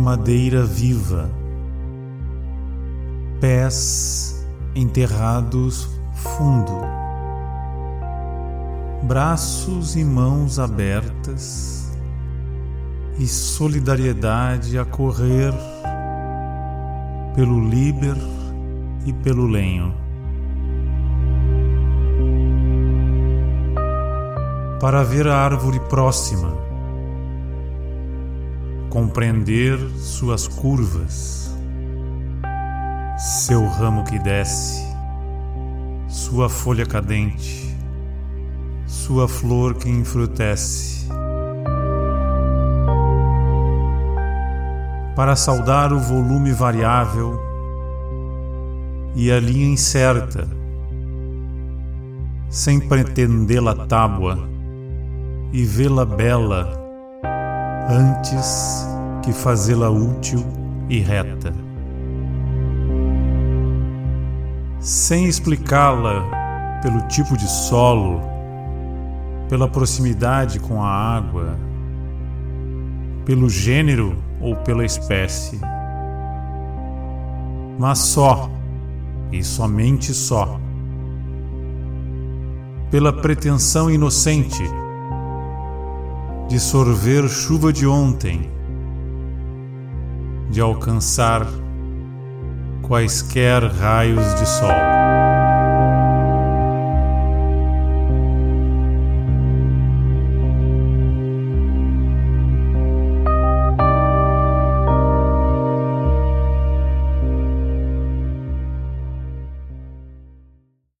madeira viva, pés enterrados fundo, braços e mãos abertas e solidariedade a correr pelo Liber e pelo lenho. Para ver a árvore próxima, compreender suas curvas, seu ramo que desce, sua folha cadente, sua flor que enfrutece. Para saudar o volume variável e a linha incerta, sem pretendê-la tábua e vê-la bela antes que fazê-la útil e reta. Sem explicá-la pelo tipo de solo, pela proximidade com a água, pelo gênero ou pela espécie, mas só e somente só pela pretensão inocente de sorver chuva de ontem, de alcançar quaisquer raios de sol.